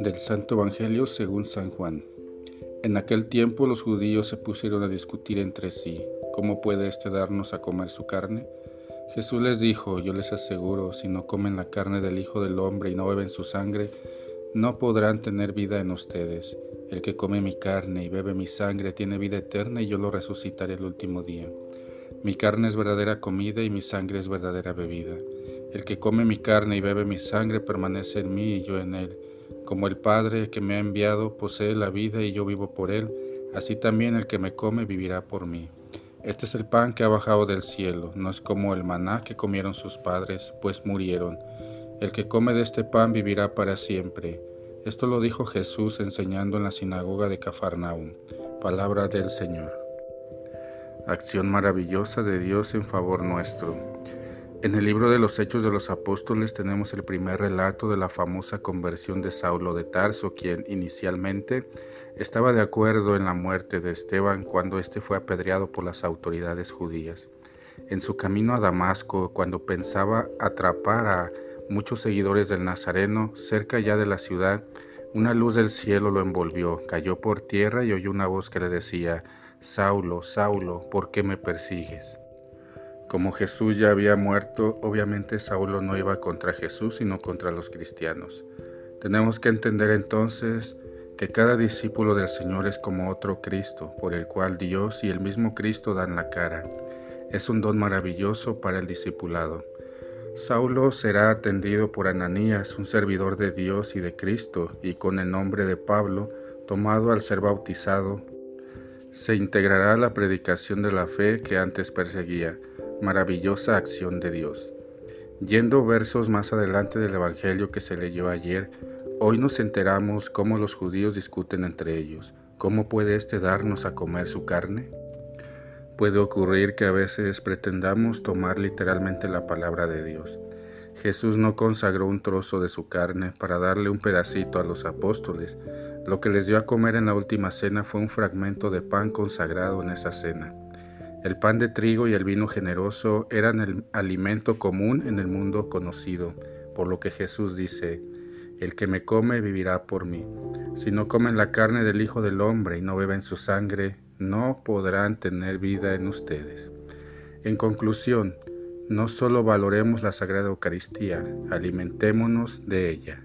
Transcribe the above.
Del Santo Evangelio según San Juan. En aquel tiempo los judíos se pusieron a discutir entre sí, ¿cómo puede éste darnos a comer su carne? Jesús les dijo, yo les aseguro, si no comen la carne del Hijo del Hombre y no beben su sangre, no podrán tener vida en ustedes. El que come mi carne y bebe mi sangre tiene vida eterna y yo lo resucitaré el último día. Mi carne es verdadera comida y mi sangre es verdadera bebida. El que come mi carne y bebe mi sangre permanece en mí y yo en él. Como el Padre que me ha enviado posee la vida y yo vivo por él, así también el que me come vivirá por mí. Este es el pan que ha bajado del cielo, no es como el maná que comieron sus padres, pues murieron. El que come de este pan vivirá para siempre. Esto lo dijo Jesús enseñando en la sinagoga de Cafarnaum. Palabra del Señor. Acción maravillosa de Dios en favor nuestro. En el libro de los Hechos de los Apóstoles tenemos el primer relato de la famosa conversión de Saulo de Tarso, quien inicialmente estaba de acuerdo en la muerte de Esteban cuando éste fue apedreado por las autoridades judías. En su camino a Damasco, cuando pensaba atrapar a muchos seguidores del Nazareno, cerca ya de la ciudad, una luz del cielo lo envolvió, cayó por tierra y oyó una voz que le decía, Saulo, Saulo, ¿por qué me persigues? Como Jesús ya había muerto, obviamente Saulo no iba contra Jesús, sino contra los cristianos. Tenemos que entender entonces que cada discípulo del Señor es como otro Cristo, por el cual Dios y el mismo Cristo dan la cara. Es un don maravilloso para el discipulado. Saulo será atendido por Ananías, un servidor de Dios y de Cristo, y con el nombre de Pablo, tomado al ser bautizado, se integrará a la predicación de la fe que antes perseguía maravillosa acción de Dios. Yendo versos más adelante del Evangelio que se leyó ayer, hoy nos enteramos cómo los judíos discuten entre ellos. ¿Cómo puede éste darnos a comer su carne? Puede ocurrir que a veces pretendamos tomar literalmente la palabra de Dios. Jesús no consagró un trozo de su carne para darle un pedacito a los apóstoles. Lo que les dio a comer en la última cena fue un fragmento de pan consagrado en esa cena. El pan de trigo y el vino generoso eran el alimento común en el mundo conocido, por lo que Jesús dice, el que me come vivirá por mí. Si no comen la carne del Hijo del Hombre y no beben su sangre, no podrán tener vida en ustedes. En conclusión, no solo valoremos la Sagrada Eucaristía, alimentémonos de ella.